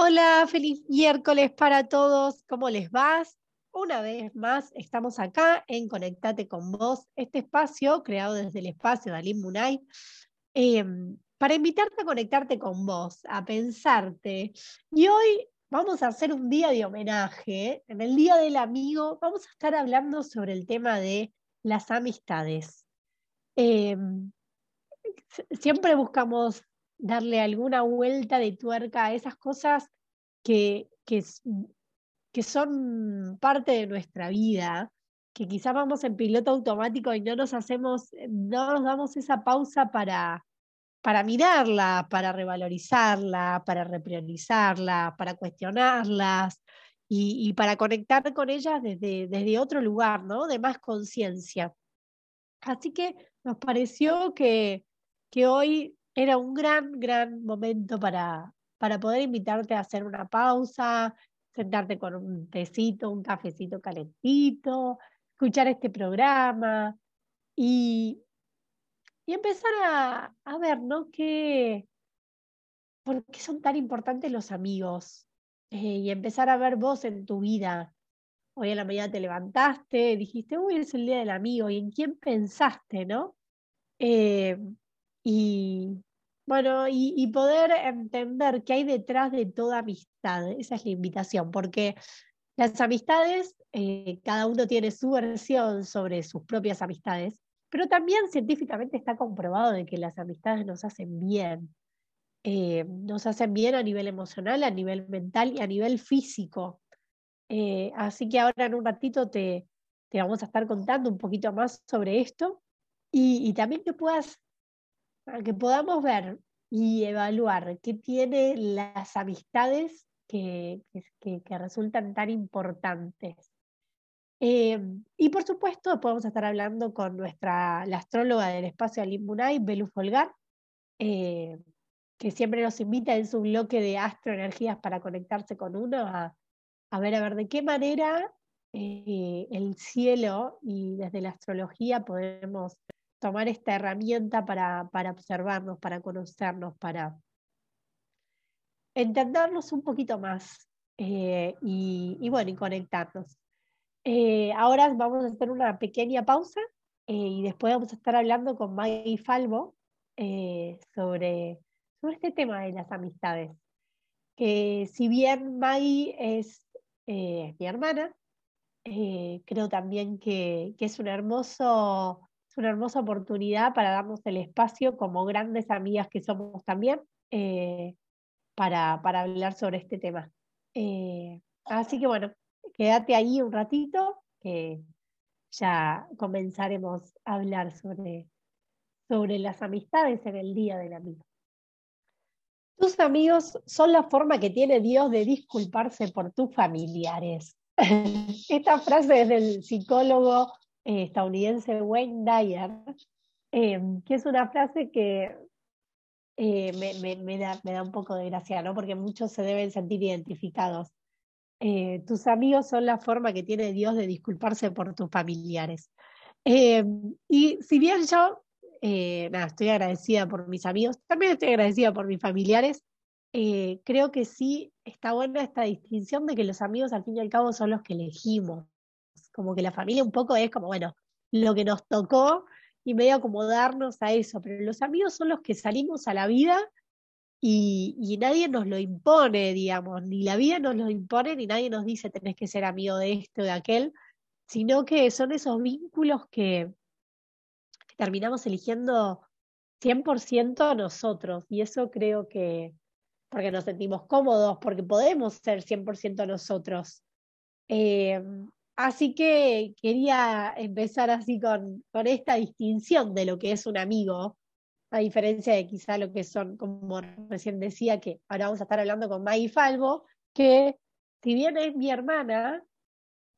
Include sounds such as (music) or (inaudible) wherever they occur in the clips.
Hola, feliz miércoles para todos. ¿Cómo les va? Una vez más, estamos acá en Conectate con Vos, este espacio creado desde el espacio de Munay, em, para invitarte a conectarte con vos, a pensarte. Y hoy vamos a hacer un día de homenaje. En el Día del Amigo vamos a estar hablando sobre el tema de las amistades. Em, siempre buscamos darle alguna vuelta de tuerca a esas cosas que, que, son parte de nuestra vida, que quizás vamos en piloto automático y no nos hacemos, no nos damos esa pausa para, para mirarla, para revalorizarla, para repriorizarla, para cuestionarlas y, y, para conectar con ellas desde, desde otro lugar, ¿no? De más conciencia. Así que nos pareció que, que hoy era un gran, gran momento para, para poder invitarte a hacer una pausa, sentarte con un tecito, un cafecito calentito, escuchar este programa y, y empezar a, a ver, ¿no? ¿Qué, ¿Por qué son tan importantes los amigos? Eh, y empezar a ver vos en tu vida. Hoy a la mañana te levantaste, dijiste, uy, es el día del amigo, ¿y en quién pensaste, no? Eh, y, bueno, y, poder entender qué hay detrás de toda amistad. Esa es la invitación, porque las amistades, eh, cada uno tiene su versión sobre sus propias amistades, pero también científicamente está comprobado de que las amistades nos hacen bien. Eh, nos hacen bien a nivel emocional, a nivel mental y a nivel físico. Eh, así que ahora en un ratito te, te, vamos a estar contando un poquito más sobre esto y, y también que puedas para que podamos ver y evaluar qué tienen las amistades que, que, resultan tan importantes. Eh, y por supuesto, podemos estar hablando con nuestra, la astróloga del espacio Alimunay, Belu Folgar, eh, que siempre nos invita en su bloque de astroenergías para conectarse con uno a, a ver, a ver de qué manera eh, el cielo y desde la astrología podemos tomar esta herramienta para, para observarnos, para conocernos, para entendernos un poquito más eh, y, bueno, conectarnos. Eh, ahora vamos a hacer una pequeña pausa eh, y después vamos a estar hablando con Maggie Falvo sobre, sobre este tema de las amistades. Que si bien Maggie es mi hermana, creo también que, que es un hermoso una hermosa oportunidad para darnos el espacio como grandes amigas que somos también eh, para, para, hablar sobre este tema. Eh, así que bueno, quédate ahí un ratito que ya comenzaremos a hablar sobre, sobre las amistades en el Día del Amigo. Tus amigos son la forma que tiene Dios de disculparse por tus familiares. (laughs) Esta frase es del psicólogo eh, estadounidense Wayne Dyer, em, que es una frase que eh, me, da, un poco de gracia, ¿no? porque muchos se deben sentir identificados. Eh, tus amigos son la forma que tiene Dios de disculparse por tus familiares. Em, y si bien yo estoy agradecida por mis amigos, también estoy agradecida por mis familiares, creo que sí está buena esta distinción de que los amigos al fin y al cabo son los que elegimos como que la familia un poco es como, bueno, lo que nos tocó y medio acomodarnos a eso, pero los amigos son los que salimos a la vida y, nadie nos lo impone, digamos, ni la vida nos lo impone, ni nadie nos dice tenés que ser amigo de esto o de aquel, sino que son esos vínculos que, terminamos eligiendo 100% nosotros, y eso creo que, porque nos sentimos cómodos, porque podemos ser 100% nosotros. Eh, Así que quería empezar así con, esta distinción de lo que es un amigo, a diferencia de quizá lo que son, como recién decía, que ahora vamos a estar hablando con Maggie Falvo, que si bien es mi hermana,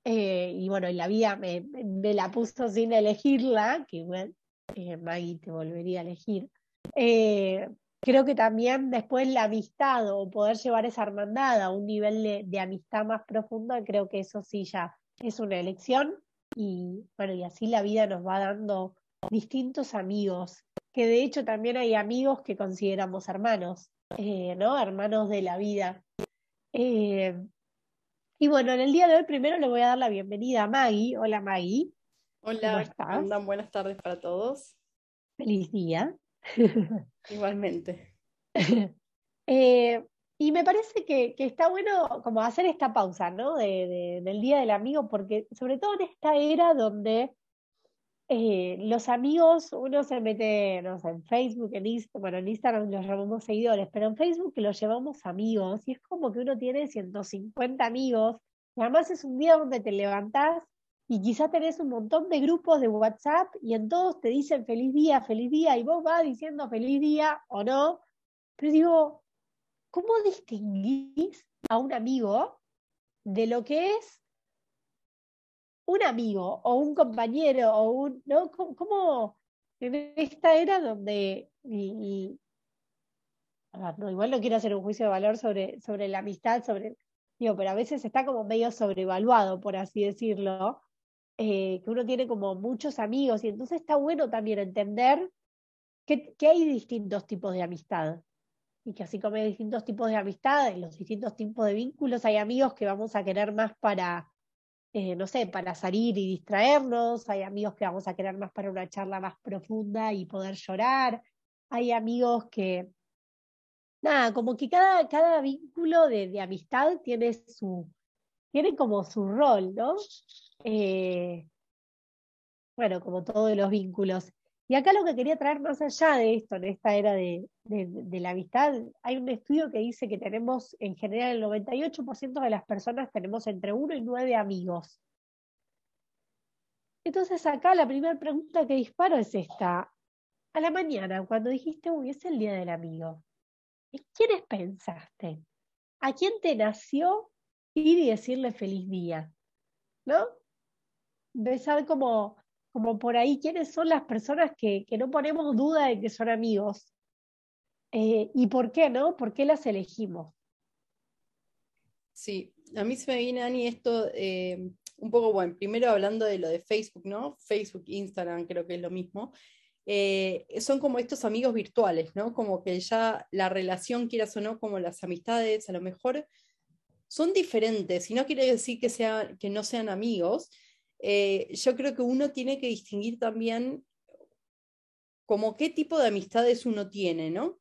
eh, y bueno, en la vida me, la puso sin elegirla, que bueno, eh, Maggie te volvería a elegir, eh, creo que también después la amistad o poder llevar esa hermandad a un nivel de, amistad más profundo, creo que eso sí ya es una elección y bueno, y así la vida nos va dando distintos amigos, que de hecho también hay amigos que consideramos hermanos, eh, ¿no? Hermanos de la vida. Eh, y bueno, en el día de hoy primero le voy a dar la bienvenida a Maggie. Hola Maggie. Hola, ¿cómo Buenas tardes para todos. Feliz día. Igualmente. (laughs) Eh, y me parece que, está bueno como hacer esta pausa, ¿no? del Día del Amigo, porque sobre todo en esta era donde eh, los amigos, uno se mete, no sé, en Facebook, en Instagram, bueno, en Instagram los llamamos seguidores, pero en Facebook los llevamos amigos, y es como que uno tiene 150 amigos, y además es un día donde te levantás y quizá tenés un montón de grupos de WhatsApp y en todos te dicen feliz día, feliz día, y vos vas diciendo feliz día o no, pero digo, ¿cómo distinguís a un amigo de lo que es un amigo o un compañero o un, ¿no? ¿Cómo, en esta era donde, no, igual no quiero hacer un juicio de valor sobre, sobre la amistad, sobre, digo, pero a veces está como medio sobrevaluado, por así decirlo, eh, que uno tiene como muchos amigos y entonces está bueno también entender que, que hay distintos tipos de amistad y que así como hay distintos tipos de amistad, en los distintos tipos de vínculos, hay amigos que vamos a querer más para eh, no sé, para salir y distraernos, hay amigos que vamos a querer más para una charla más profunda y poder llorar, hay amigos que, nada, como que cada, cada vínculo de, de amistad tiene su, tiene como su rol, ¿no? Eh, bueno, como todos los vínculos. Y acá lo que quería traer más allá de esto, en esta era de, la amistad, hay un estudio que dice que tenemos, en general, el 98% de las personas tenemos entre uno y nueve amigos. Entonces acá la primera pregunta que disparo es esta. A la mañana, cuando dijiste, uy, es el día del amigo, ¿en quiénes pensaste? ¿A quién te nació ir y decirle feliz día? ¿No? Besar como como por ahí quiénes son las personas que, que no ponemos duda de que son amigos. Eh, ¿Y por qué no? ¿Por qué las elegimos? Sí, a mí se me viene, Ani, esto eh, un poco, bueno, primero hablando de lo de Facebook, ¿no? Facebook, Instagram, creo que es lo mismo. Eh, son como estos amigos virtuales, ¿no? Como que ya la relación, quieras o no, como las amistades, a lo mejor son diferentes, y no quiere decir que, sea, que no sean amigos, eh, yo creo que uno tiene que distinguir también como qué tipo de amistades uno tiene, ¿no?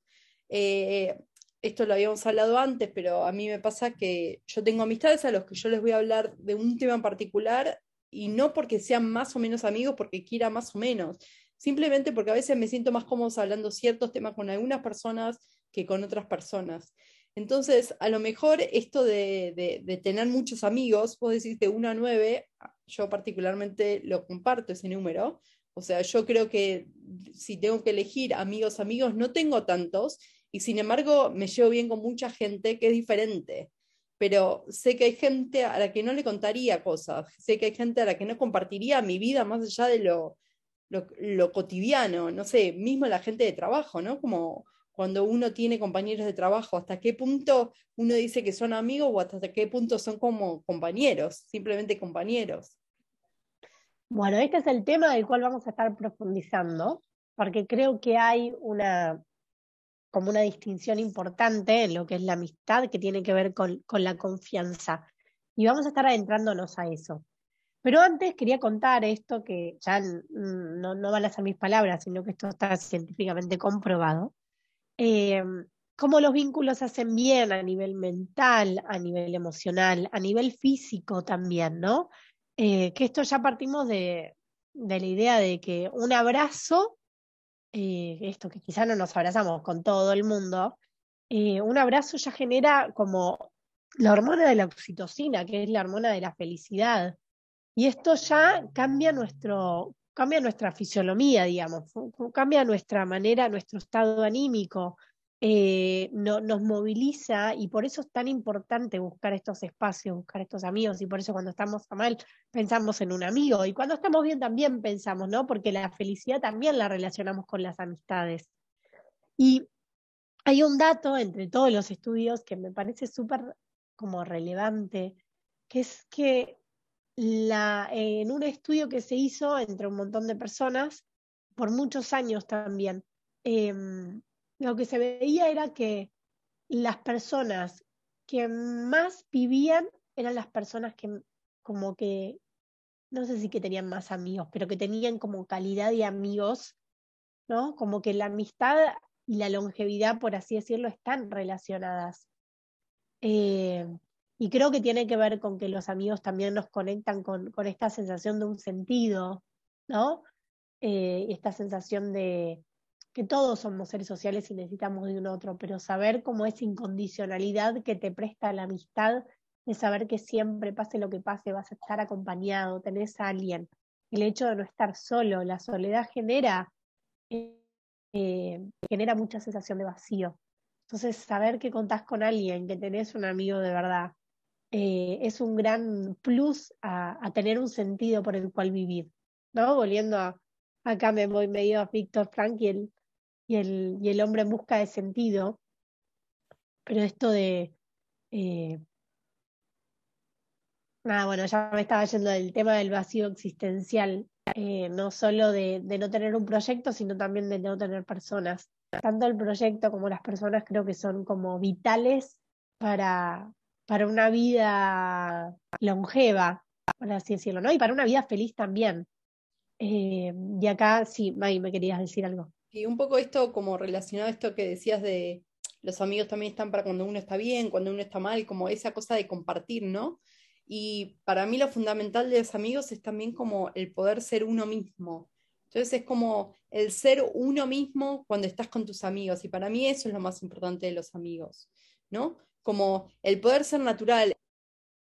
Eh, esto lo habíamos hablado antes, pero a mí me pasa que yo tengo amistades a los que yo les voy a hablar de un tema en particular y no porque sean más o menos amigos, porque quiera más o menos, simplemente porque a veces me siento más cómodo hablando ciertos temas con algunas personas que con otras personas. Entonces, a lo mejor esto de, tener muchos amigos, vos decís de 1 a 9, yo particularmente lo comparto ese número. O sea, yo creo que si tengo que elegir amigos, amigos, no tengo tantos y sin embargo me llevo bien con mucha gente que es diferente. Pero sé que hay gente a la que no le contaría cosas, sé que hay gente a la que no compartiría mi vida más allá de lo, lo, cotidiano, no sé, mismo la gente de trabajo, ¿no? Como cuando uno tiene compañeros de trabajo, hasta qué punto uno dice que son amigos o hasta qué punto son como compañeros, simplemente compañeros. Bueno, este es el tema del cual vamos a estar profundizando, porque creo que hay una como una distinción importante en lo que es la amistad que tiene que ver con, con la confianza. Y vamos a estar adentrándonos a eso. Pero antes quería contar esto que ya no, no van a ser mis palabras, sino que esto está científicamente comprobado, eh, cómo los vínculos hacen bien a nivel mental, a nivel emocional, a nivel físico también, ¿no? Eh, que esto ya partimos de, la idea de que un abrazo, eh, esto que quizá no nos abrazamos con todo el mundo, un abrazo ya genera como la hormona de la oxitocina, que es la hormona de la felicidad. Y esto ya cambia nuestro, cambia nuestra fisionomía, digamos, cambia nuestra manera, nuestro estado anímico, eh, nos moviliza y por eso es tan importante buscar estos espacios, buscar estos amigos y por eso cuando estamos mal pensamos en un amigo y cuando estamos bien también pensamos, ¿no? Porque la felicidad también la relacionamos con las amistades. Y hay un dato entre todos los estudios que me parece súper como relevante, que es que la, en un estudio que se hizo entre un montón de personas, por muchos años también, em, lo que se veía era que las personas que más vivían eran las personas que como que, no sé si que tenían más amigos, pero que tenían como calidad de amigos, ¿no? Como que la amistad y la longevidad, por así decirlo, están relacionadas. Eh, y creo que tiene que ver con que los amigos también nos conectan con, con esta sensación de un sentido, ¿no? Eh, esta sensación de que todos somos seres sociales y necesitamos de un otro, pero saber cómo esa incondicionalidad que te presta la amistad, de saber que siempre, pase lo que pase, vas a estar acompañado, tenés a alguien. El hecho de no estar solo, la soledad genera, eh, genera mucha sensación de vacío. Entonces, saber que contás con alguien, que tenés un amigo de verdad, eh, es un gran plus a, tener un sentido por el cual vivir. ¿no? Volviendo a, acá me voy medio a Víctor Frank y el, y, el, hombre en busca de sentido. Pero esto de... Eh, nada, bueno, ya me estaba yendo del tema del vacío existencial, eh, no solo de, de no tener un proyecto, sino también de no tener personas. Tanto el proyecto como las personas creo que son como vitales para, para una vida longeva, por así decirlo, ¿no? Y para una vida feliz también. Eh, y acá, sí, May, me querías decir algo. Y un poco esto, como relacionado a esto que decías de los amigos también están para cuando uno está bien, cuando uno está mal, como esa cosa de compartir, ¿no? Y para mí lo fundamental de los amigos es también como el poder ser uno mismo. Entonces es como el ser uno mismo cuando estás con tus amigos. Y para mí eso es lo más importante de los amigos, ¿no? como el poder ser natural,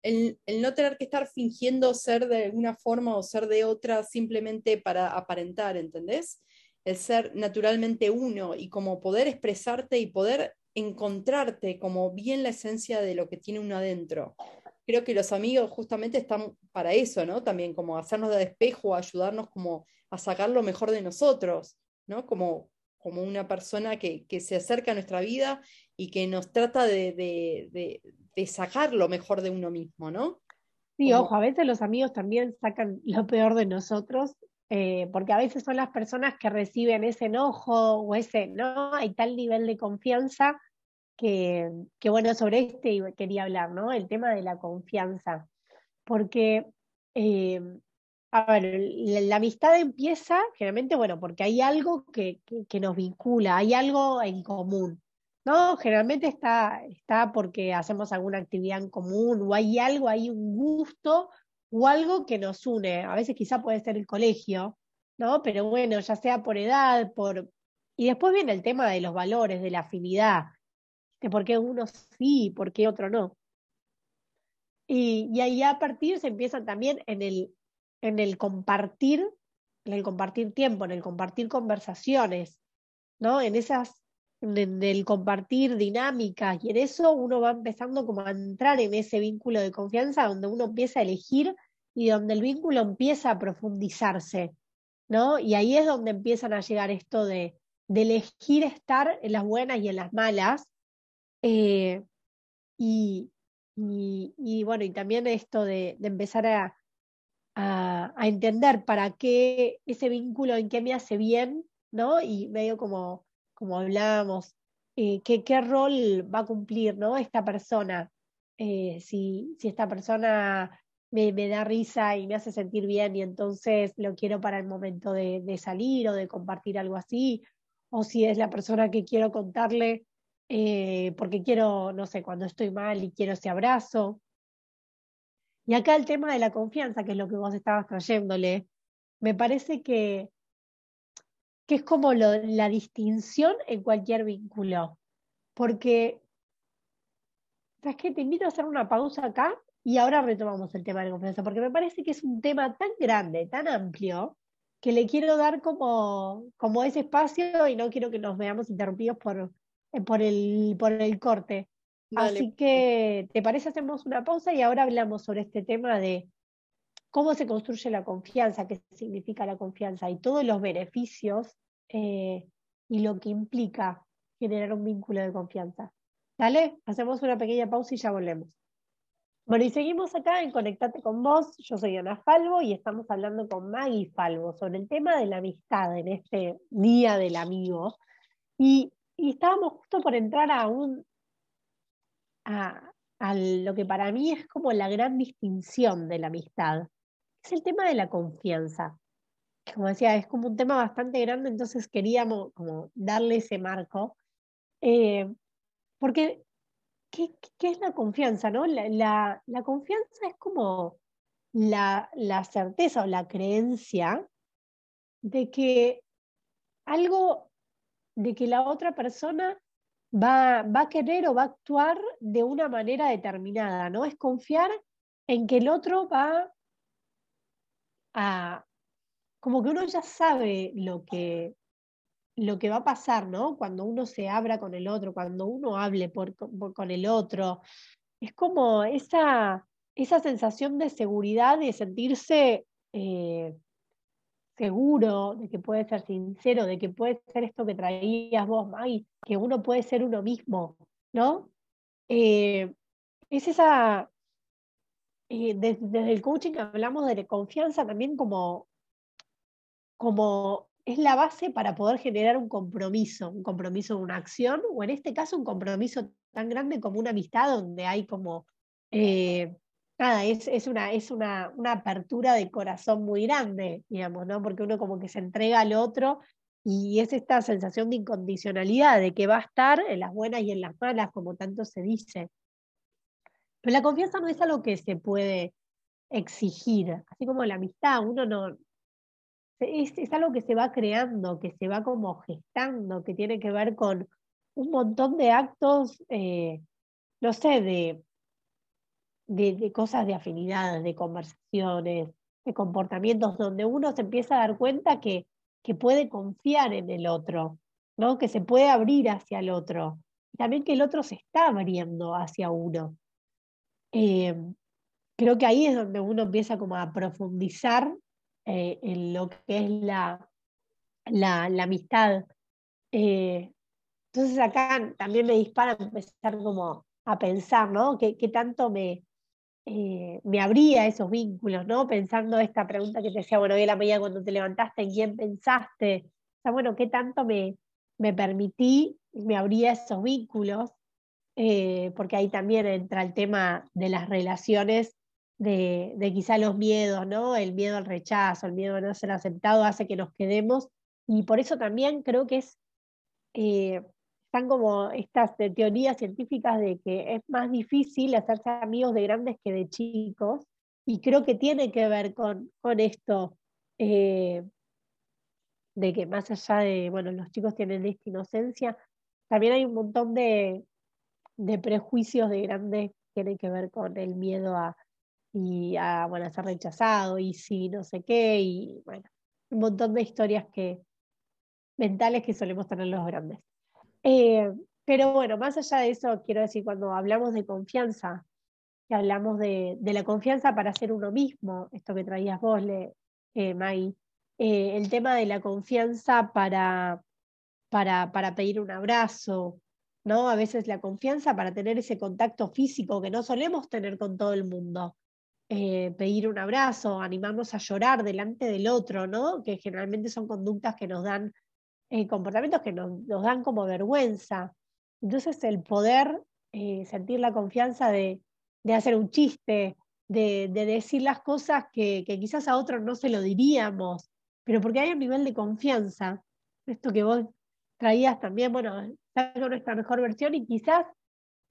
el, no tener que estar fingiendo ser de una forma o ser de otra simplemente para aparentar, ¿entendés? El ser naturalmente uno y como poder expresarte y poder encontrarte como bien la esencia de lo que tiene uno adentro. Creo que los amigos justamente están para eso, ¿no? También como hacernos de espejo, ayudarnos como a sacar lo mejor de nosotros, ¿no? Como, como una persona que, que se acerca a nuestra vida y que nos trata de, sacar lo mejor de uno mismo, ¿no? Sí, ojo, a veces los amigos también sacan lo peor de nosotros, eh, porque a veces son las personas que reciben ese enojo o ese, ¿no? Hay tal nivel de confianza que, que bueno, sobre este quería hablar, ¿no? El tema de la confianza, porque, eh, a ver, la, amistad empieza generalmente, bueno, porque hay algo que, que nos vincula, hay algo en común. No, generalmente está, está porque hacemos alguna actividad en común o hay algo, hay un gusto o algo que nos une. A veces quizá puede ser el colegio, ¿no? Pero bueno, ya sea por edad, por... Y después viene el tema de los valores, de la afinidad, de por qué uno sí, por qué otro no. Y, y ahí a partir se empieza también en el, en el compartir, en el compartir tiempo, en el compartir conversaciones, ¿no? En esas en el compartir dinámicas y en eso uno va empezando como a entrar en ese vínculo de confianza donde uno empieza a elegir y donde el vínculo empieza a profundizarse, ¿no? Y ahí es donde empiezan a llegar esto de, de elegir estar en las buenas y en las malas. Eh, y, y, y, bueno, y también esto de, empezar a, a, a, entender para qué ese vínculo, en qué me hace bien, ¿no? Y medio como como hablábamos, eh, qué, qué rol va a cumplir ¿no? esta persona. Eh, si, si esta persona me, me, da risa y me hace sentir bien y entonces lo quiero para el momento de, de, salir o de compartir algo así, o si es la persona que quiero contarle eh, porque quiero, no sé, cuando estoy mal y quiero ese abrazo. Y acá el tema de la confianza, que es lo que vos estabas trayéndole, me parece que que es como lo, la distinción en cualquier vínculo. Porque, ¿sabes qué? Te invito a hacer una pausa acá y ahora retomamos el tema de la confianza, porque me parece que es un tema tan grande, tan amplio, que le quiero dar como, como ese espacio y no quiero que nos veamos interrumpidos por, eh, por, el, por el corte. Así que, ¿te parece? Hacemos una pausa y ahora hablamos sobre este tema de cómo se construye la confianza, qué significa la confianza y todos los beneficios eh, y lo que implica generar un vínculo de confianza. ¿Dale? Hacemos una pequeña pausa y ya volvemos. Bueno, y seguimos acá en Conectate con vos. Yo soy Ana Falvo y estamos hablando con Maggie Falvo sobre el tema de la amistad en este Día del Amigo. Y, estábamos justo por entrar a un, a lo que para mí es como la gran distinción de la amistad. Es el tema de la confianza. Como decía, es como un tema bastante grande, entonces queríamos como darle ese marco. Eh, porque, ¿qué, es la confianza? No? La, confianza es como la, la certeza o la creencia de que algo, de que la otra persona va, va a querer o va a actuar de una manera determinada, ¿no? Es confiar en que el otro va como que uno ya sabe lo que, lo que va a pasar, ¿no? Cuando uno se abra con el otro, cuando uno hable por, con el otro. Es como esa, esa sensación de seguridad, de sentirse eh, seguro, de que puede ser sincero, de que puede ser esto que traías vos, May, que uno puede ser uno mismo, ¿no? Eh, es esa, desde, el coaching hablamos de confianza también como, como es la base para poder generar un compromiso, un compromiso de una acción, o en este caso un compromiso tan grande como una amistad donde hay como eh, nada, es, una, es una, apertura de corazón muy grande, digamos, ¿no? Porque uno como que se entrega al otro y es esta sensación de incondicionalidad, de que va a estar en las buenas y en las malas, como tanto se dice. Pero la confianza no es algo que se puede exigir, así como la amistad, uno no... Es, algo que se va creando, que se va como gestando, que tiene que ver con un montón de actos, eh, no sé, de de, cosas de afinidad, de conversaciones, de comportamientos, donde uno se empieza a dar cuenta que, que puede confiar en el otro, ¿no? que se puede abrir hacia el otro, y también que el otro se está abriendo hacia uno. Eh, creo que ahí es donde uno empieza como a profundizar eh, en lo que es la, la, amistad. Eh, entonces acá también me dispara empezar como a pensar, ¿no? ¿Qué, qué tanto me, me abría esos vínculos, ¿no? Pensando esta pregunta que te decía, bueno, hoy a la mañana cuando te levantaste, ¿en quién pensaste? O sea, bueno, ¿qué tanto me, me permití, me abría esos vínculos? Eh, porque ahí también entra el tema de las relaciones, de, quizá los miedos, ¿no? El miedo al rechazo, el miedo a no ser aceptado hace que nos quedemos. Y por eso también creo que es eh, están como estas teorías científicas de que es más difícil hacerse amigos de grandes que de chicos, y creo que tiene que ver con, con esto, eh, de que más allá de, bueno, los chicos tienen esta inocencia, también hay un montón de, de prejuicios de grandes que tienen que ver con el miedo a, y a, bueno, a ser rechazado, y sí, no sé qué, y bueno, un montón de historias que, mentales que solemos tener los grandes. Eh, pero bueno, más allá de eso, quiero decir, cuando hablamos de confianza, que hablamos de, la confianza para ser uno mismo, esto que traías vos, le, eh, eh, el tema de la confianza para, para, para pedir un abrazo, ¿no? A veces la confianza para tener ese contacto físico que no solemos tener con todo el mundo. pedir un abrazo, animarnos a llorar delante del otro, ¿no? Que generalmente son conductas que nos dan eh, comportamientos que nos, dan como vergüenza. Entonces el poder eh, sentir la confianza de, hacer un chiste, de, decir las cosas que, quizás a otros no se lo diríamos, pero porque hay un nivel de confianza, esto que vos traías también, bueno, saco nuestra mejor versión y quizás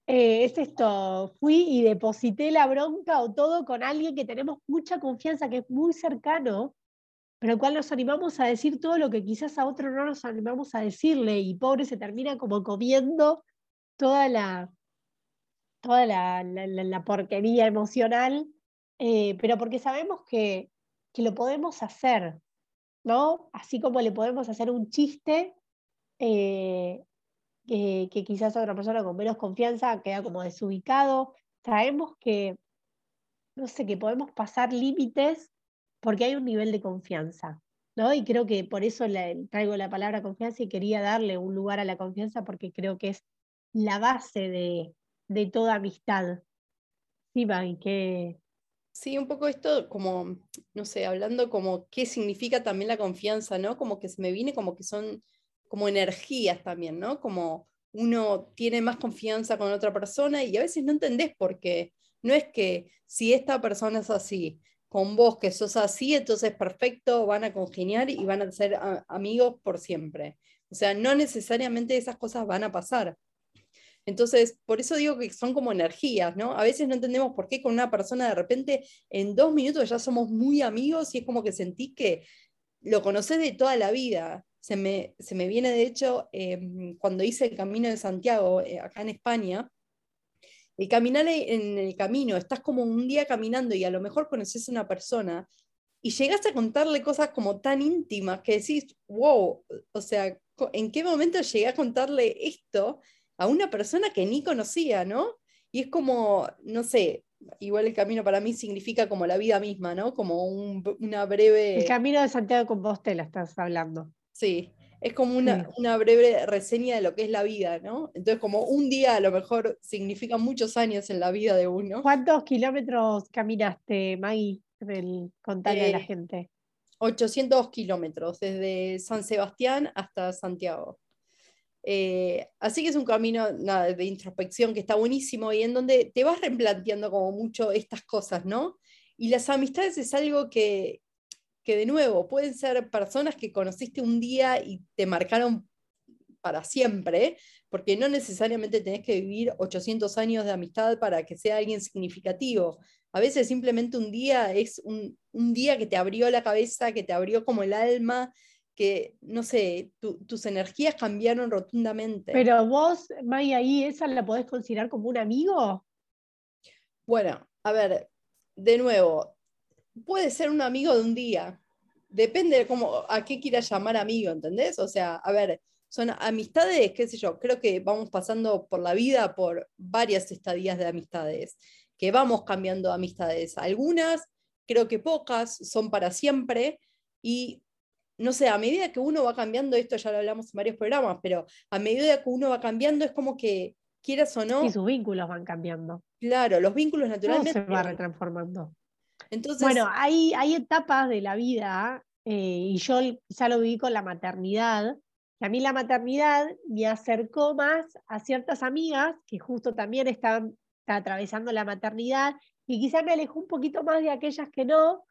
eh, es esto, fui y deposité la bronca o todo con alguien que tenemos mucha confianza, que es muy cercano, pero el cual nos animamos a decir todo lo que quizás a otro no nos animamos a decirle y pobre se termina como comiendo toda la, toda la, porquería emocional, eh, pero porque sabemos que, que, lo podemos hacer, ¿no? Así como le podemos hacer un chiste eh, que, quizás otra persona con menos confianza queda como desubicado, sabemos que, no sé, que podemos pasar límites porque hay un nivel de confianza, ¿no? Y creo que por eso traigo la palabra confianza y quería darle un lugar a la confianza porque creo que es la base de, toda amistad. Sí. Sí, un poco esto como, no sé, hablando como qué significa también la confianza, ¿no? Como que se me viene como que son como energías también, ¿no? Como uno tiene más confianza con otra persona y a veces no entendés por qué. No es que si esta persona es así, con vos que sos así, entonces perfecto, van a congeniar y van a ser amigos por siempre. O sea, no necesariamente esas cosas van a pasar. Entonces, por eso digo que son como energías, ¿no? A veces no entendemos por qué con una persona de repente en dos minutos ya somos muy amigos y es como que sentís que lo conoces de toda la vida. Se me, se me viene, de hecho, em, cuando hice el Camino de Santiago, eh, acá en España, el caminar en el camino, estás como un día caminando y a lo mejor conoces a una persona y llegaste a contarle cosas como tan íntimas que decís, wow, o sea, ¿en qué momento llegué a contarle esto a una persona que ni conocía, ¿no? Y es como, no sé, igual el camino para mí significa como la vida misma, ¿no? Como una breve... El camino de Santiago de Compostela estás hablando. Sí, es como una, una, breve reseña de lo que es la vida, ¿no? Entonces como un día a lo mejor significa muchos años en la vida de uno. ¿Cuántos kilómetros caminaste, Maggie? Contarle a la eh, gente. 800 kilómetros, desde San Sebastián hasta Santiago. Eh, así que es un camino de introspección que está buenísimo y en donde te vas replanteando como mucho estas cosas, ¿no? Y las amistades es algo que, que de nuevo pueden ser personas que conociste un día y te marcaron para siempre, porque no necesariamente tenés que vivir 800 años de amistad para que sea alguien significativo. A veces simplemente un día es un, un día que te abrió la cabeza, que te abrió como el alma, que, no sé, tus energías cambiaron rotundamente. Pero vos, Maya, ahí esa la podés considerar como un amigo. Bueno, a ver, de nuevo, puede ser un amigo de un día. Depende de cómo, a qué quieras llamar amigo, ¿entendés? O sea, a ver, son amistades, qué sé yo, creo que vamos pasando por la vida por varias estadías de amistades, que vamos cambiando amistades. Algunas, creo que pocas, son para siempre y no sé, a medida que uno va cambiando, esto ya lo hablamos en varios programas, pero a medida que uno va cambiando es como que, quieras o no... Y sus vínculos van cambiando. Claro, los vínculos naturalmente... se va retransformando. Entonces, bueno, hay, etapas de la vida, eh, y yo ya lo viví con la maternidad, a mí la maternidad me acercó más a ciertas amigas que justo también estaban atravesando la maternidad, y quizá me alejó un poquito más de aquellas que no,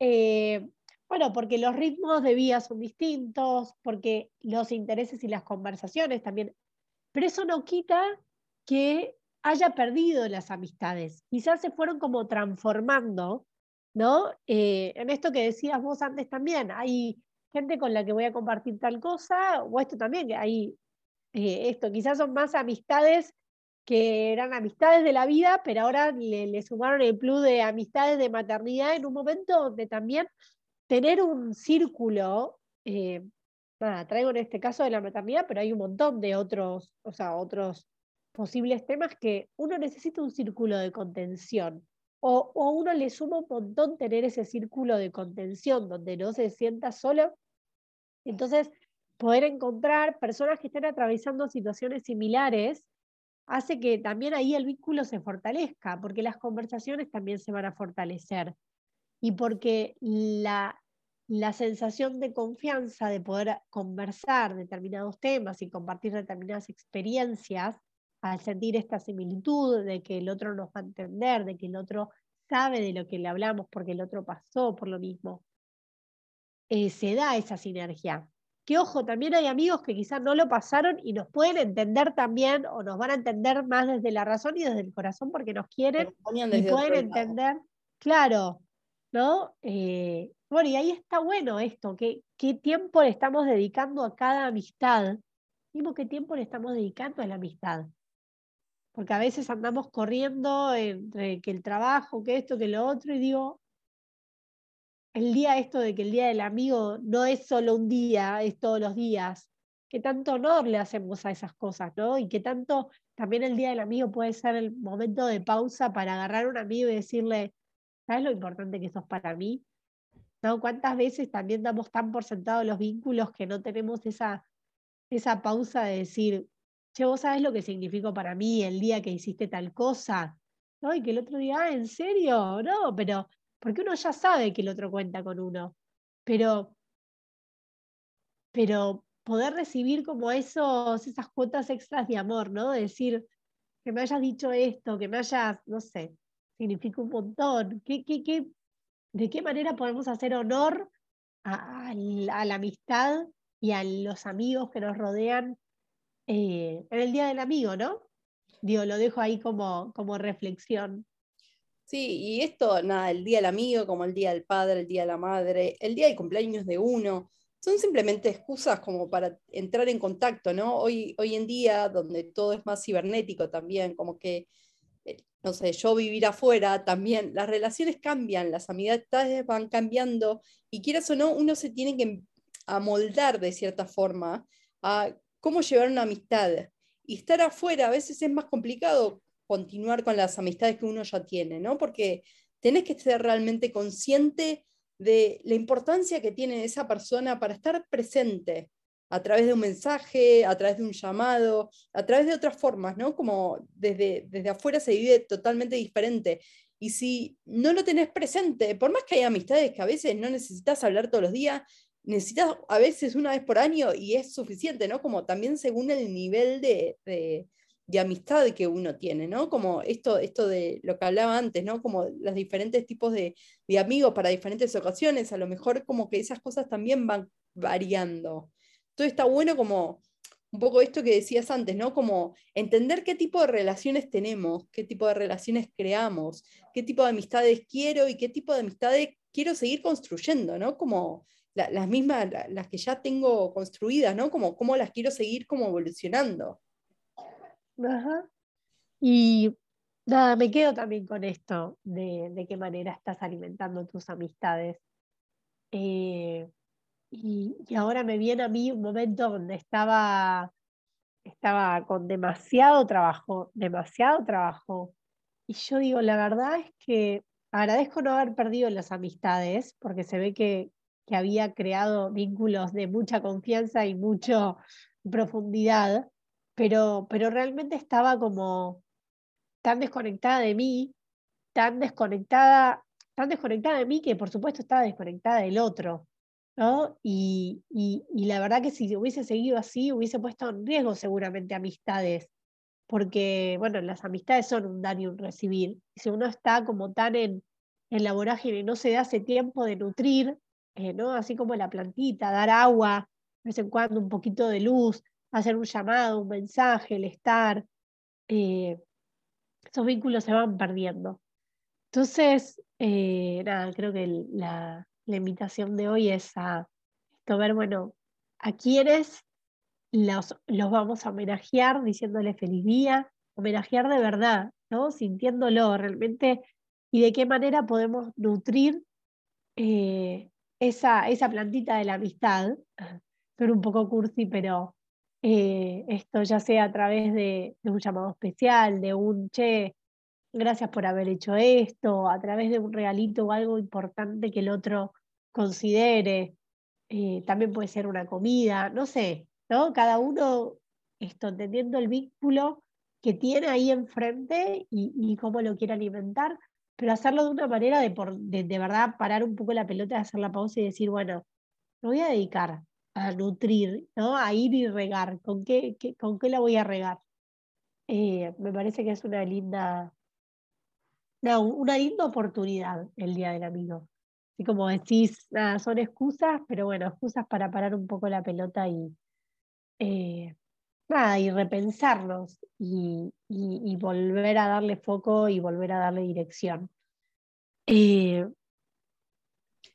eh, bueno, porque los ritmos de vida son distintos, porque los intereses y las conversaciones también. Pero eso no quita que haya perdido las amistades. Quizás se fueron como transformando, ¿no? Eh, en esto que decías vos antes también, hay gente con la que voy a compartir tal cosa, o esto también, que hay eh, esto, quizás son más amistades que eran amistades de la vida, pero ahora le, le sumaron el plus de amistades de maternidad en un momento donde también tener un círculo, eh, nada, traigo en este caso de la maternidad, pero hay un montón de otros, o sea, otros posibles temas que uno necesita un círculo de contención. O, o uno le suma un montón tener ese círculo de contención donde no se sienta solo. Entonces, poder encontrar personas que estén atravesando situaciones similares hace que también ahí el vínculo se fortalezca, porque las conversaciones también se van a fortalecer y porque la, la sensación de confianza de poder conversar determinados temas y compartir determinadas experiencias, al sentir esta similitud de que el otro nos va a entender, de que el otro sabe de lo que le hablamos porque el otro pasó por lo mismo, eh, se da esa sinergia. Que ojo, también hay amigos que quizás no lo pasaron y nos pueden entender también o nos van a entender más desde la razón y desde el corazón porque nos quieren y pueden entender, claro, ¿no? Eh, bueno, y ahí está bueno esto, que, qué tiempo le estamos dedicando a cada amistad, mismo qué tiempo le estamos dedicando a la amistad. Porque a veces andamos corriendo entre que el trabajo, que esto, que lo otro, y digo, el día esto de que el día del amigo no es solo un día, es todos los días, que tanto honor le hacemos a esas cosas, ¿no? Y que tanto también el día del amigo puede ser el momento de pausa para agarrar a un amigo y decirle, ¿Sabes lo importante que sos para mí? ¿No? ¿Cuántas veces también damos tan por sentado los vínculos que no tenemos esa, esa pausa de decir, che, vos sabes lo que significó para mí el día que hiciste tal cosa? ¿No? Y que el otro día, ah, ¿en serio? No, pero porque uno ya sabe que el otro cuenta con uno. Pero, pero poder recibir como esos, esas cuotas extras de amor, ¿no? decir, que me hayas dicho esto, que me hayas, no sé, significa un montón. ¿Qué, qué, qué, ¿De qué manera podemos hacer honor a, la amistad y a los amigos que nos rodean eh, en el Día del Amigo, ¿no? Digo, lo dejo ahí como, como reflexión. Sí, y esto, nada, el Día del Amigo, como el Día del Padre, el Día de la Madre, el Día de cumpleaños de uno, son simplemente excusas como para entrar en contacto, ¿no? Hoy, hoy en día, donde todo es más cibernético también, como que, eh, no sé, yo vivir afuera también, las relaciones cambian, las amistades van cambiando, y quieras o no, uno se tiene que amoldar de cierta forma a cómo llevar una amistad. Y estar afuera a veces es más complicado continuar con las amistades que uno ya tiene, ¿no? Porque tenés que ser realmente consciente de la importancia que tiene esa persona para estar presente a través de un mensaje, a través de un llamado, a través de otras formas, ¿no? Como desde, desde afuera se vive totalmente diferente. Y si no lo tenés presente, por más que haya amistades que a veces no necesitas hablar todos los días, necesitas a veces una vez por año y es suficiente, ¿no? Como también según el nivel de, de amistad que uno tiene, ¿no? Como esto, esto de lo que hablaba antes, ¿no? Como los diferentes tipos de, amigos para diferentes ocasiones, a lo mejor como que esas cosas también van variando. Entonces está bueno como un poco esto que decías antes, ¿no? Como entender qué tipo de relaciones tenemos, qué tipo de relaciones creamos, qué tipo de amistades quiero y qué tipo de amistades quiero seguir construyendo, ¿no? Como las mismas, las que ya tengo construidas, ¿no? Como cómo las quiero seguir como evolucionando. Ajá. Y nada, me quedo también con esto de, de qué manera estás alimentando tus amistades. Eh, y, y, ahora me viene a mí un momento donde estaba, estaba con demasiado trabajo, demasiado trabajo. Y yo digo, la verdad es que agradezco no haber perdido las amistades, porque se ve que, que había creado vínculos de mucha confianza y mucha profundidad pero, pero realmente estaba como tan desconectada de mí, tan desconectada, tan desconectada de mí que por supuesto estaba desconectada del otro. ¿no? Y, y, la verdad que si hubiese seguido así, hubiese puesto en riesgo seguramente amistades, porque, bueno, las amistades son un dar y un recibir. si uno está como tan en, en la vorágine no se da ese tiempo de nutrir, eh, ¿no? Así como la plantita, dar agua, de vez en cuando un poquito de luz, hacer un llamado, un mensaje, el estar, eh, esos vínculos se van perdiendo. Entonces, eh, nada, creo que la, invitación de hoy es a ver, bueno, a quiénes los, los vamos a homenajear diciéndole feliz día, homenajear de verdad, ¿no? Sintiéndolo realmente y de qué manera podemos nutrir esa, esa plantita de la amistad. Pero un poco cursi, pero eh, esto ya sea a través de, un llamado especial, de un che, gracias por haber hecho esto, a través de un regalito o algo importante que el otro considere, eh, también puede ser una comida, no sé, ¿no? Cada uno esto, entendiendo el vínculo que tiene ahí enfrente y, cómo lo quiere alimentar, pero hacerlo de una manera de, por, de, de verdad parar un poco la pelota, hacer la pausa y decir, bueno, me voy a dedicar a nutrir, ¿no? a ir y regar. ¿Con qué, con qué la voy a regar? Eh, me parece que es una linda, una, linda oportunidad el Día del Amigo. Así como decís, nada, son excusas, pero bueno, excusas para parar un poco la pelota y, eh, nada, y repensarnos y, y, volver a darle foco y volver a darle dirección. Eh,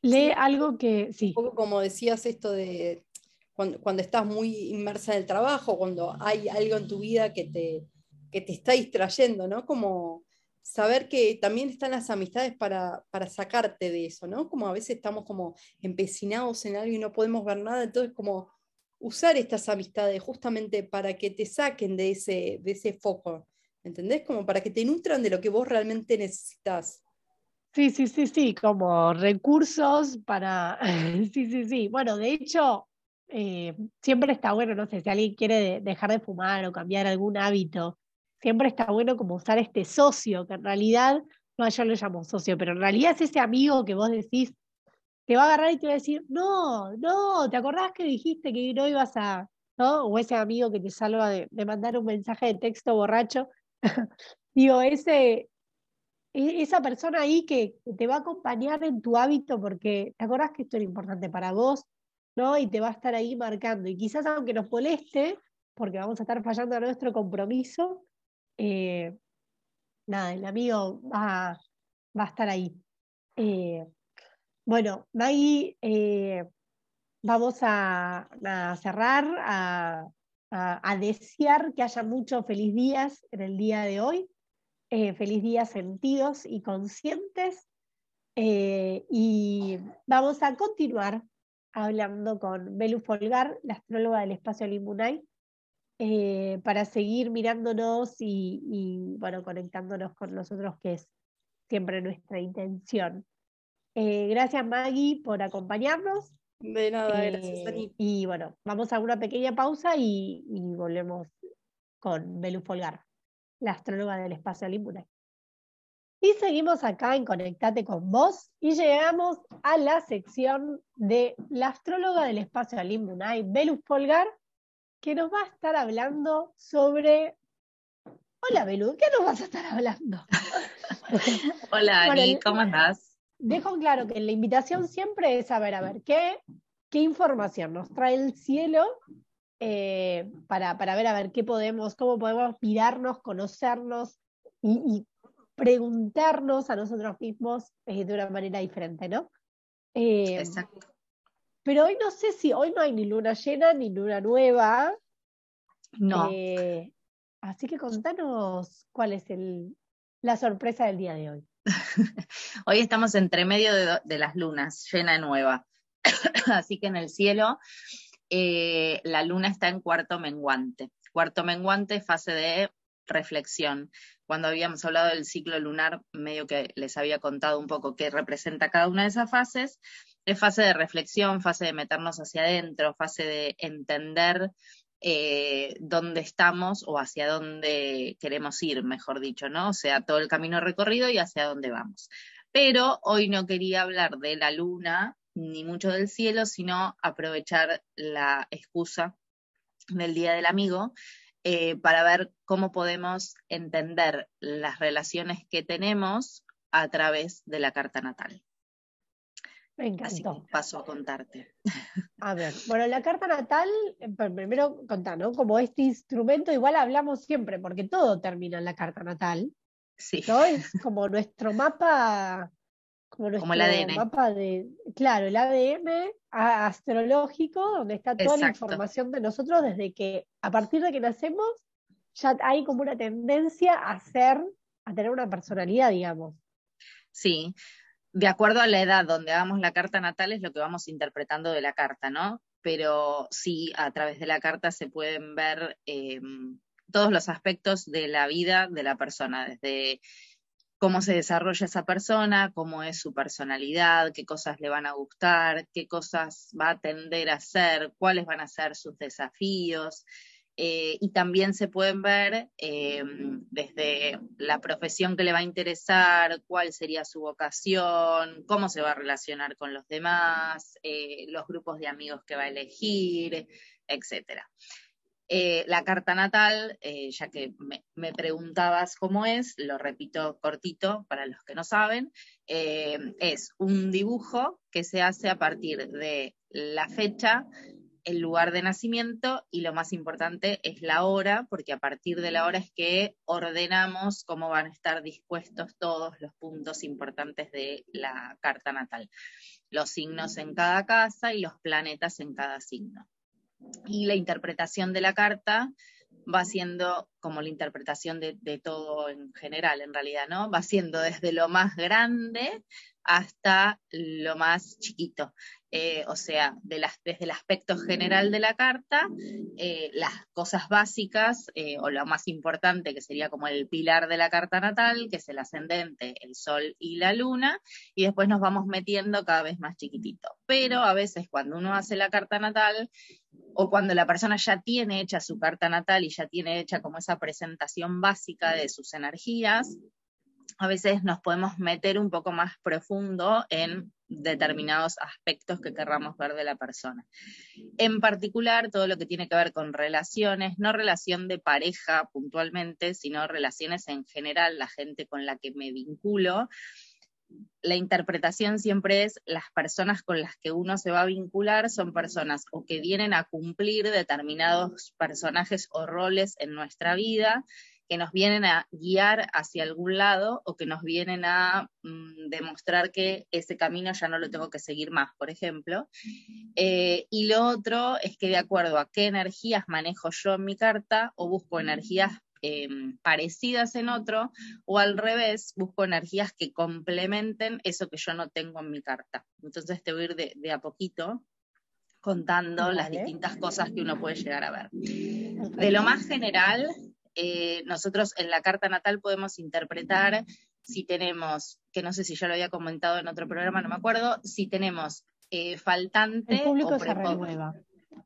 lee algo que, sí. Un poco como decías esto de cuando, estás muy inmersa en el trabajo, cuando hay algo en tu vida que te, que te está distrayendo, ¿no? Como saber que también están las amistades para, para, sacarte de eso, ¿no? Como a veces estamos como empecinados en algo y no podemos ver nada, entonces como usar estas amistades justamente para que te saquen de ese, de ese foco, ¿entendés? Como para que te nutran de lo que vos realmente necesitas. Sí, sí, sí, sí, como recursos para... (laughs) sí, sí, sí. Bueno, de hecho, eh, siempre está bueno, no sé, si alguien quiere dejar de fumar o cambiar algún hábito, siempre está bueno como usar este socio, que en realidad, no, yo lo llamo socio, pero en realidad es ese amigo que vos decís te va a agarrar y te va a decir, no, no, ¿te acordás que dijiste que no ibas a, ¿no? O ese amigo que te salva de, mandar un mensaje de texto borracho. (laughs) Digo, ese, e, esa persona ahí que te va a acompañar en tu hábito porque te acordás que esto era importante para vos, ¿no? Y te va a estar ahí marcando. Y quizás aunque nos moleste, porque vamos a estar fallando a nuestro compromiso, eh, nada, el amigo va, va a estar ahí. Eh, bueno, Maggie, eh, vamos a, cerrar, a, desear que haya muchos feliz días en el día de hoy, eh, feliz días sentidos y conscientes. y vamos a continuar hablando con Belu Folgar, la astróloga del espacio Limunay, para seguir mirándonos y, y, bueno, conectándonos con nosotros, que es siempre nuestra intención. Eh, gracias Maggie por acompañarnos. De nada, gracias eh, Y bueno, vamos a una pequeña pausa y, volvemos con Belu Folgar, la astróloga del espacio Limbunay. Y seguimos acá en Conectate con vos y llegamos a la sección de la astróloga del espacio Limbunay, Belu Folgar, que nos va a estar hablando sobre... Hola Belu, ¿qué nos vas a estar hablando? (laughs) Hola, Ani, ¿cómo estás? Dejo claro que la invitación siempre es saber, a ver, ¿qué, qué información nos trae el cielo eh, para, para, ver, a ver, qué podemos, cómo podemos mirarnos, conocernos y, preguntarnos a nosotros mismos eh, de una manera diferente, ¿no? Eh, Exacto. Pero hoy no sé si, hoy no hay ni luna llena ni luna nueva. No. así que contanos cuál es el, la sorpresa del día de hoy? (laughs) hoy estamos entre medio de, las lunas, llena nueva. (coughs) Así que en el cielo eh, la luna está en cuarto menguante. Cuarto menguante, fase de reflexión. Cuando habíamos hablado del ciclo lunar, medio que les había contado un poco qué representa cada una de esas fases. Es fase de reflexión, fase de meternos hacia adentro, fase de entender eh, dónde estamos o hacia dónde queremos ir, mejor dicho, ¿no? O sea, todo el camino recorrido y hacia dónde vamos. Pero hoy no quería hablar de la luna ni mucho del cielo, sino aprovechar la excusa del Día del Amigo eh, para ver cómo podemos entender las relaciones que tenemos a través de la carta natal. Me encantó. paso a contarte. A ver, bueno, la carta natal, eh, primero contar, ¿no? Como este instrumento, igual hablamos siempre, porque todo termina en la carta natal. Sí. ¿no? Es como nuestro mapa, como nuestro el ADN. mapa de, claro, el ADN astrológico, donde está toda la información de nosotros desde que, a partir de que nacemos, ya hay como una tendencia a ser, a tener una personalidad, digamos. Sí, de acuerdo a la edad donde hagamos la carta natal es lo que vamos interpretando de la carta, ¿no? Pero sí, a través de la carta se pueden ver em, todos los aspectos de la vida de la persona, desde cómo se desarrolla esa persona, cómo es su personalidad, qué cosas le van a gustar, qué cosas va a tender a hacer, cuáles van a ser sus desafíos. Eh, y también se pueden ver eh, desde la profesión que le va a interesar, cuál sería su vocación, cómo se va a relacionar con los demás, eh, los grupos de amigos que va a elegir, etc. la carta natal, ya que me, me, preguntabas cómo es, lo repito cortito para los que no saben, es un dibujo que se hace a partir de la fecha el lugar de nacimiento y lo más importante es la hora, porque a partir de la hora es que ordenamos cómo van a estar dispuestos todos los puntos importantes de la carta natal, los signos en cada casa y los planetas en cada signo. Y la interpretación de la carta va siendo como la interpretación de, todo en general, en realidad, ¿no? Va siendo desde lo más grande hasta lo más chiquito. Eh, o sea, desde el aspecto general de la carta, eh, las cosas básicas eh, o lo más importante que sería como el pilar de la carta natal, que es el ascendente, el sol y la luna, y después nos vamos metiendo cada vez más chiquitito. Pero a veces cuando uno hace la carta natal o cuando la persona ya tiene hecha su carta natal y ya tiene hecha como esa presentación básica de sus energías, a veces nos podemos meter un poco más profundo en determinados aspectos que querramos ver de la persona. En particular, todo lo que tiene que ver con relaciones, no relación de pareja puntualmente, sino relaciones en general, la gente con la que me vinculo. La interpretación siempre es las personas con las que uno se va a vincular son personas o que vienen a cumplir determinados personajes o roles en nuestra vida que nos vienen a guiar hacia algún lado o que nos vienen a mm, demostrar que ese camino ya no lo tengo que seguir más, por ejemplo. Eh, y lo otro es que de acuerdo a qué energías manejo yo en mi carta o busco energías em, parecidas en otro o al revés, busco energías que complementen eso que yo no tengo en mi carta. Entonces te voy a ir de, a poquito contando las distintas cosas que uno puede llegar a ver. De lo más general, eh, nosotros en la carta natal podemos interpretar si tenemos, que no sé si ya lo había comentado en otro programa, no me acuerdo, si tenemos eh, faltante o renueva.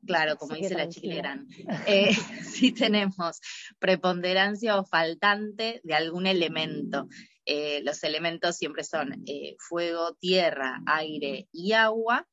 Claro, como dice la chilera. (laughs) Eh, (laughs) si tenemos preponderancia o faltante de algún elemento. los elementos siempre son fuego, tierra, aire y agua.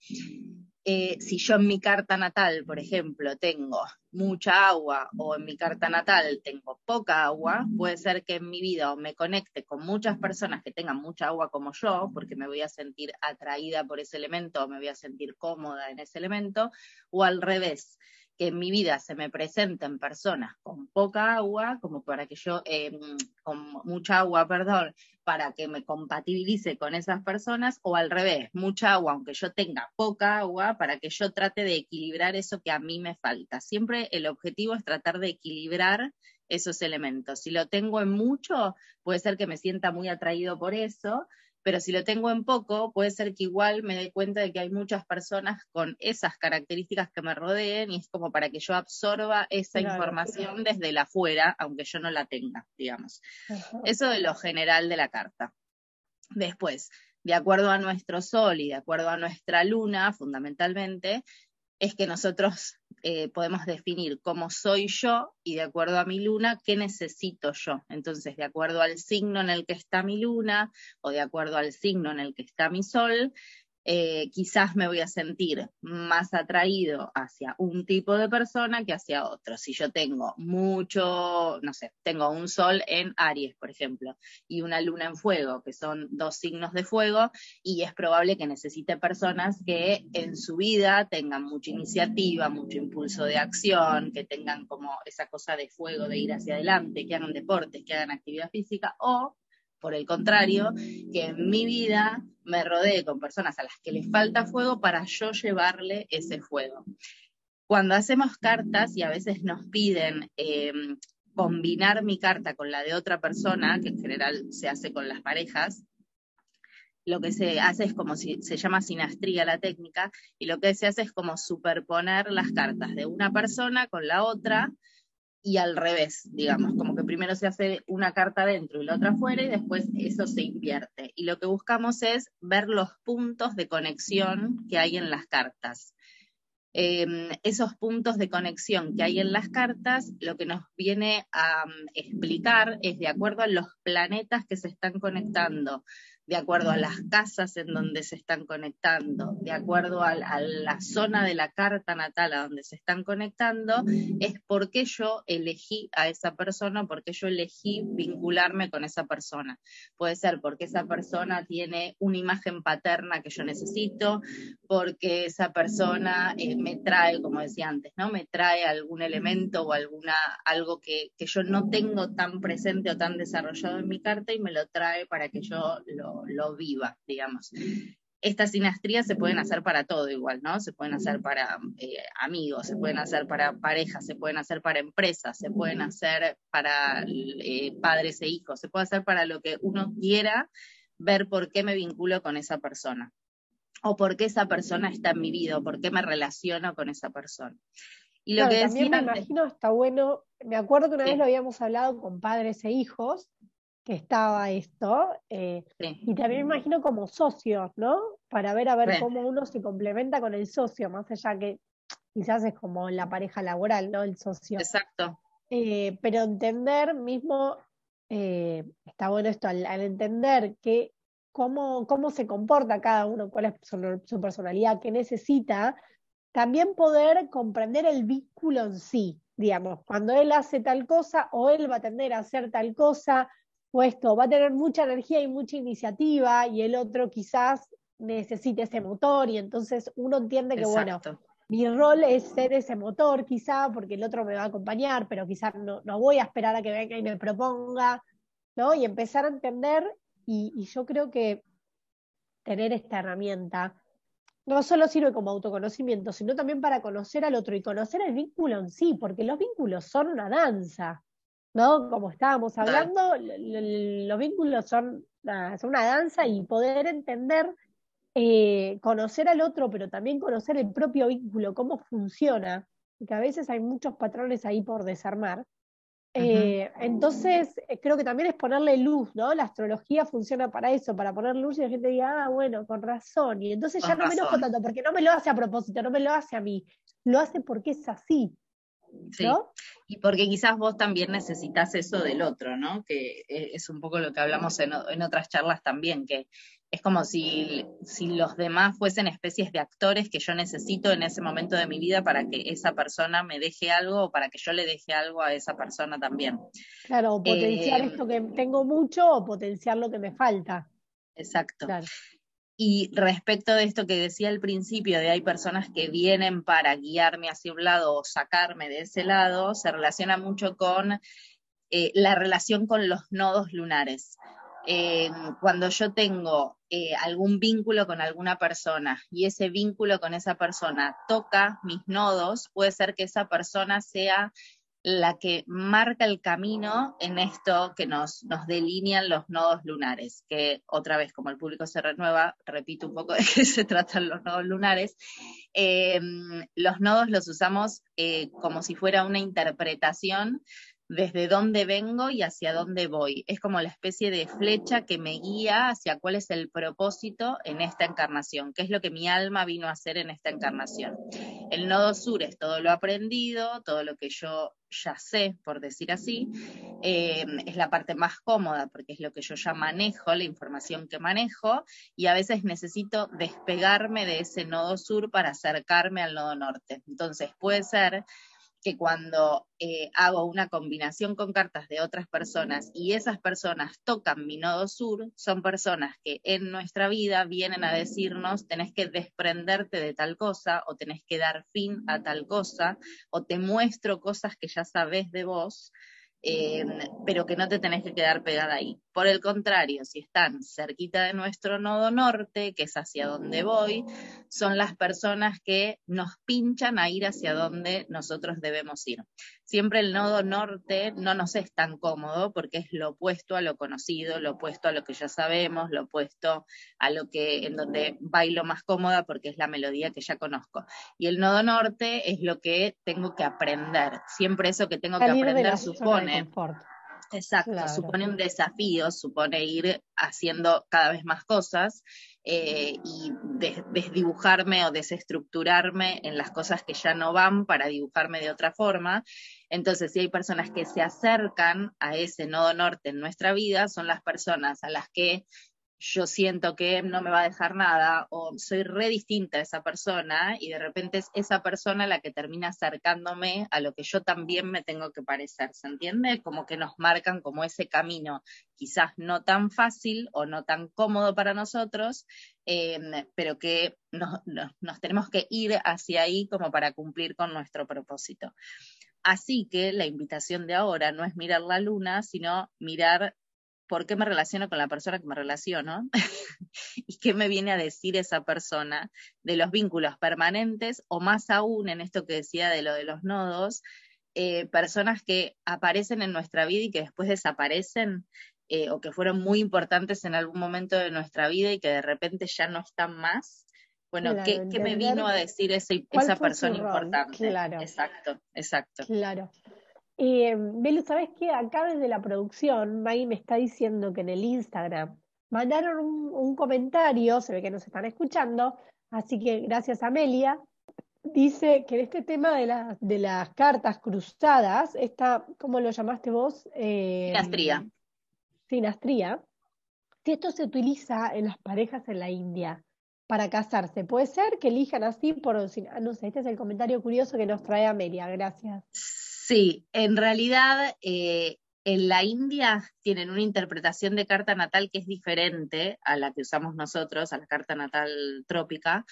Eh, si yo en mi carta natal, por ejemplo, tengo mucha agua o en mi carta natal tengo poca agua, puede ser que en mi vida me conecte con muchas personas que tengan mucha agua como yo, porque me voy a sentir atraída por ese elemento o me voy a sentir cómoda en ese elemento, o al revés, que en mi vida se me presenten personas con poca agua, como para que yo, eh, con mucha agua, perdón, para que me compatibilice con esas personas, o al revés, mucha agua, aunque yo tenga poca agua, para que yo trate de equilibrar eso que a mí me falta. Siempre el objetivo es tratar de equilibrar esos elementos. Si lo tengo en mucho, puede ser que me sienta muy atraído por eso, pero si lo tengo en poco, puede ser que igual me dé cuenta de que hay muchas personas con esas características que me rodeen y es como para que yo absorba esa información desde la afuera, aunque yo no la tenga, digamos. Eso de lo general de la carta. Después, de acuerdo a nuestro sol y de acuerdo a nuestra luna, fundamentalmente, es que nosotros eh, podemos definir cómo soy yo y de acuerdo a mi luna, qué necesito yo. Entonces, de acuerdo al signo en el que está mi luna o de acuerdo al signo en el que está mi sol, eh, quizás me voy a sentir más atraído hacia un tipo de persona que hacia otro. Si yo tengo mucho, no sé, tengo un sol en Aries, por ejemplo, y una luna en fuego, que son dos signos de fuego, y es probable que necesite personas que en su vida tengan mucha iniciativa, mucho impulso de acción, que tengan como esa cosa de fuego, de ir hacia adelante, que hagan deportes, que hagan actividad física, o por el contrario, que en mi vida me rodee con personas a las que les falta fuego para yo llevarle ese fuego. Cuando hacemos cartas y a veces nos piden em, combinar mi carta con la de otra persona, que en general se hace con las parejas, lo que se hace es como si se llama sinastría la técnica, y lo que se hace es como superponer las cartas de una persona con la otra, y al revés, digamos, como que primero se hace una carta dentro y la otra afuera y después eso se invierte. Y lo que buscamos es ver los puntos de conexión que hay en las cartas. Em, esos puntos de conexión que hay en las cartas, lo que nos viene a mm, explicar es de acuerdo a los planetas que se están conectando de acuerdo a las casas en donde se están conectando, de acuerdo a, la zona de la carta natal a donde se están conectando, es por qué yo elegí a esa persona, por qué yo elegí vincularme con esa persona. Puede ser porque esa persona tiene una imagen paterna que yo necesito, porque esa persona eh, me trae, como decía antes, ¿no? Me trae algún elemento o alguna, algo que, que yo no tengo tan presente o tan desarrollado en mi carta y me lo trae para que yo lo lo, viva, digamos. Estas sinastrías se pueden hacer para todo igual, ¿no? Se pueden hacer para eh, amigos, se pueden hacer para parejas, se pueden hacer para empresas, se pueden hacer para eh, padres e hijos, se puede hacer para lo que uno quiera ver por qué me vinculo con esa persona o por qué esa persona está en mi vida o por qué me relaciono con esa persona. Y lo que también me imagino está bueno, me acuerdo que una vez lo habíamos hablado con padres e hijos, que estaba esto. Eh, y también me imagino como socios, ¿no? Para ver a ver cómo uno se complementa con el socio, más allá que quizás es como la pareja laboral, ¿no? El socio. Exacto. Eh, pero entender mismo eh, está bueno esto, al, entender que cómo, cómo se comporta cada uno, cuál es su, personalidad, qué necesita, también poder comprender el vínculo en sí, digamos, cuando él hace tal cosa o él va a tender a hacer tal cosa, o esto va a tener mucha energía y mucha iniciativa y el otro quizás necesite ese motor y entonces uno entiende que, bueno, mi rol es ser ese motor quizá porque el otro me va a acompañar, pero quizás no, no voy a esperar a que venga y me proponga, ¿no? Y empezar a entender y, yo creo que tener esta herramienta no solo sirve como autoconocimiento, sino también para conocer al otro y conocer el vínculo en sí, porque los vínculos son una danza, ¿no? Como estábamos hablando, los vínculos son, son una danza y poder entender eh, conocer al otro, pero también conocer el propio vínculo, cómo funciona, porque a veces hay muchos patrones ahí por desarmar. Eh, entonces, eh, creo que también es ponerle luz, ¿no? La astrología funciona para eso, para poner luz y la gente diga, ah, bueno, con razón. Y entonces ya no me enojo tanto, porque no me lo hace a propósito, no me lo hace a mí, lo hace porque es así. Sí. Y porque quizás vos también necesitas eso del otro, ¿no? Que es un poco lo que hablamos en, en otras charlas también, que es como si, si, los demás fuesen especies de actores que yo necesito en ese momento de mi vida para que esa persona me deje algo o para que yo le deje algo a esa persona también. Claro, potenciar eh, esto que tengo mucho o potenciar lo que me falta. Exacto. Y respecto de esto que decía al principio, de hay personas que vienen para guiarme hacia un lado o sacarme de ese lado, se relaciona mucho con eh, la relación con los nodos lunares. Eh, cuando yo tengo eh, algún vínculo con alguna persona y ese vínculo con esa persona toca mis nodos, puede ser que esa persona sea la que marca el camino en esto que nos, nos delinean los nodos lunares, que otra vez, como el público se renueva, repito un poco de qué (laughs) se tratan los nodos lunares. Eh, los nodos los usamos como si fuera una interpretación desde dónde vengo y hacia dónde voy. Es como la especie de flecha que me guía hacia cuál es el propósito en esta encarnación, qué es lo que mi alma vino a hacer en esta encarnación. El nodo sur es todo lo aprendido, todo lo que yo ya sé, por decir así, eh, es la parte más cómoda porque es lo que yo ya manejo, la información que manejo, y a veces necesito despegarme de ese nodo sur para acercarme al nodo norte. Entonces puede ser que cuando eh, hago una combinación con cartas de otras personas y esas personas tocan mi nodo sur, son personas que en nuestra vida vienen a decirnos tenés que desprenderte de tal cosa o tenés que dar fin a tal cosa o te muestro cosas que ya sabes de vos Em, pero que no te tenés que quedar pegada ahí. Por el contrario, si están cerquita de nuestro nodo norte, que es hacia donde voy, son las personas que nos pinchan a ir hacia donde nosotros debemos ir siempre el nodo norte no nos es tan cómodo porque es lo opuesto a lo conocido, lo opuesto a lo que ya sabemos, lo opuesto a lo que en donde bailo más cómoda porque es la melodía que ya conozco. Y el nodo norte es lo que tengo que aprender. Siempre eso que tengo que aprender supone Exacto, supone un desafío, supone ir haciendo cada vez más cosas eh, y desdibujarme o desestructurarme en las cosas que ya no van para dibujarme de otra forma. Entonces, si hay personas que se acercan a ese nodo norte en nuestra vida, son las personas a las que yo siento que no me va a dejar nada o soy re distinta a esa persona y de repente es esa persona la que termina acercándome a lo que yo también me tengo que parecer, ¿se entiende? Como que nos marcan como ese camino, quizás no tan fácil o no tan cómodo para nosotros, em, pero que nos, nos tenemos que ir hacia ahí como para cumplir con nuestro propósito. Así que la invitación de ahora no es mirar la luna, sino mirar por qué me relaciono con la persona que me relaciono (laughs) y qué me viene a decir esa persona de los vínculos permanentes o más aún en esto que decía de lo de los nodos, eh, personas que aparecen en nuestra vida y que después desaparecen eh, o que fueron muy importantes en algún momento de nuestra vida y que de repente ya no están más. Bueno, ¿qué, me vino a decir esa persona importante? Claro. Exacto, exacto. Claro. Eh, Belu, ¿sabes qué? Acá desde la producción, Maggie me está diciendo que en el Instagram mandaron un, comentario, se ve que nos están escuchando, así que gracias Amelia. Dice que en este tema de, de las cartas cruzadas, esta, ¿cómo lo llamaste vos? Eh, sinastría. sinastría, si esto se utiliza en las parejas en la India para casarse, puede ser que elijan así por, no sé, este es el comentario curioso que nos trae Amelia, gracias. Sí, en realidad eh, en la India tienen una interpretación de carta natal que es diferente a la que usamos nosotros, a la carta natal trópica,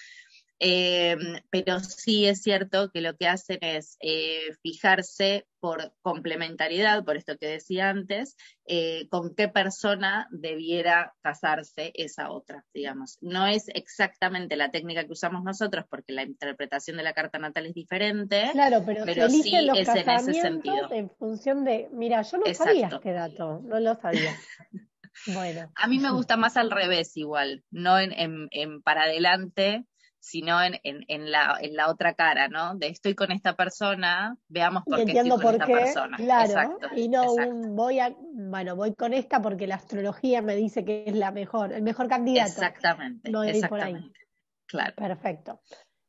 eh, pero sí es cierto que lo que hacen es eh, fijarse por complementariedad, por esto que decía antes, eh, con qué persona debiera casarse esa otra, digamos. No es exactamente la técnica que usamos nosotros porque la interpretación de la carta natal es diferente, claro, pero, sí es en ese sentido. En función de, mira, yo no sabía este dato, no lo sabía. (laughs) Bueno. A mí me gusta más al revés igual, no en, en para adelante, sino en, en, la, en la otra cara, ¿no? De estoy con esta persona, veamos por qué estoy con esta persona. Claro, y no un voy a, bueno, voy con esta porque la astrología me dice que es la mejor, el mejor candidato. Exactamente, no exactamente. Claro. Perfecto.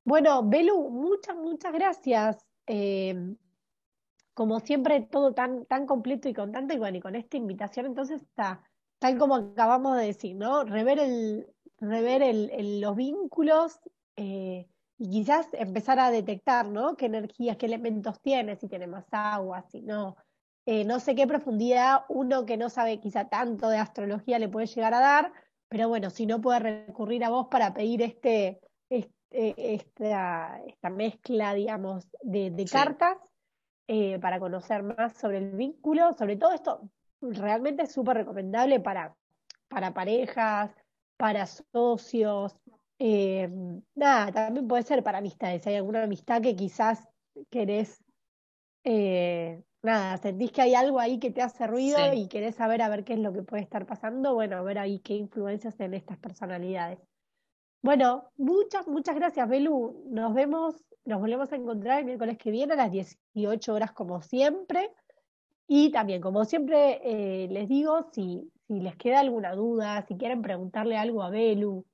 Bueno, Belu, muchas, muchas gracias. Eh, como siempre, todo tan, tan completo y con tanto, y bueno, y con esta invitación, entonces está, tal como acabamos de decir, ¿no? Rever el, rever el, los vínculos eh, y quizás empezar a detectar, ¿no? ¿Qué energías, qué elementos tiene, si tiene más agua, si no. Eh, no sé qué profundidad uno que no sabe quizá tanto de astrología le puede llegar a dar, pero bueno, si no puede recurrir a vos para pedir este, este esta, esta, mezcla, digamos, de, cartas eh, para conocer más sobre el vínculo, sobre todo esto realmente es súper recomendable para, para parejas, para socios, eh, nada, también puede ser para amistades. Hay alguna amistad que quizás querés, eh, nada, sentís que hay algo ahí que te hace ruido y querés saber a ver qué es lo que puede estar pasando. Bueno, a ver ahí qué influencias en estas personalidades. Bueno, muchas, muchas gracias, Belu. Nos vemos, nos volvemos a encontrar el miércoles que viene a las 18 horas como siempre. Y también, como siempre eh, les digo, si, si les queda alguna duda, si quieren preguntarle algo a Belu,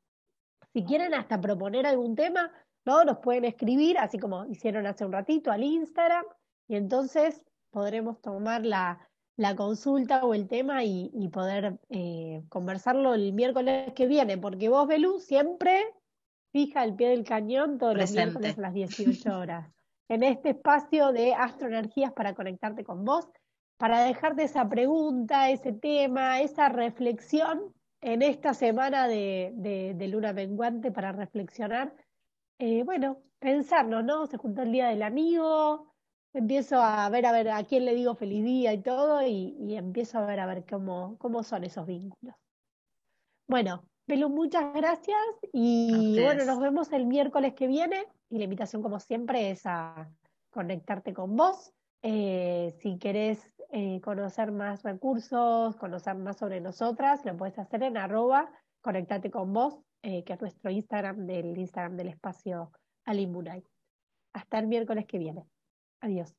si quieren hasta proponer algún tema, ¿no? Nos pueden escribir, así como hicieron hace un ratito, al Instagram, y entonces podremos tomar la, la consulta o el tema y, y poder eh, conversarlo el miércoles que viene, porque vos, Belú, siempre fija el pie del cañón todos los miércoles a las 18 horas. en este espacio de astroenergías para conectarte con vos, para dejarte esa pregunta, ese tema, esa reflexión en esta semana de, de, luna menguante para reflexionar. Eh, bueno, pensarnos, ¿no? Se juntó el día del amigo, empiezo a ver a ver a quién le digo feliz día y todo, y, empiezo a ver a ver cómo, cómo son esos vínculos. Bueno, Pelu, muchas gracias y bueno, nos vemos el miércoles que viene y la invitación como siempre es a conectarte con vos. Eh, si querés eh, conocer más recursos, conocer más sobre nosotras, lo puedes hacer en arroba conectate con vos, eh, que es nuestro Instagram del Instagram del espacio Alimunay. Hasta el miércoles que viene. Adiós.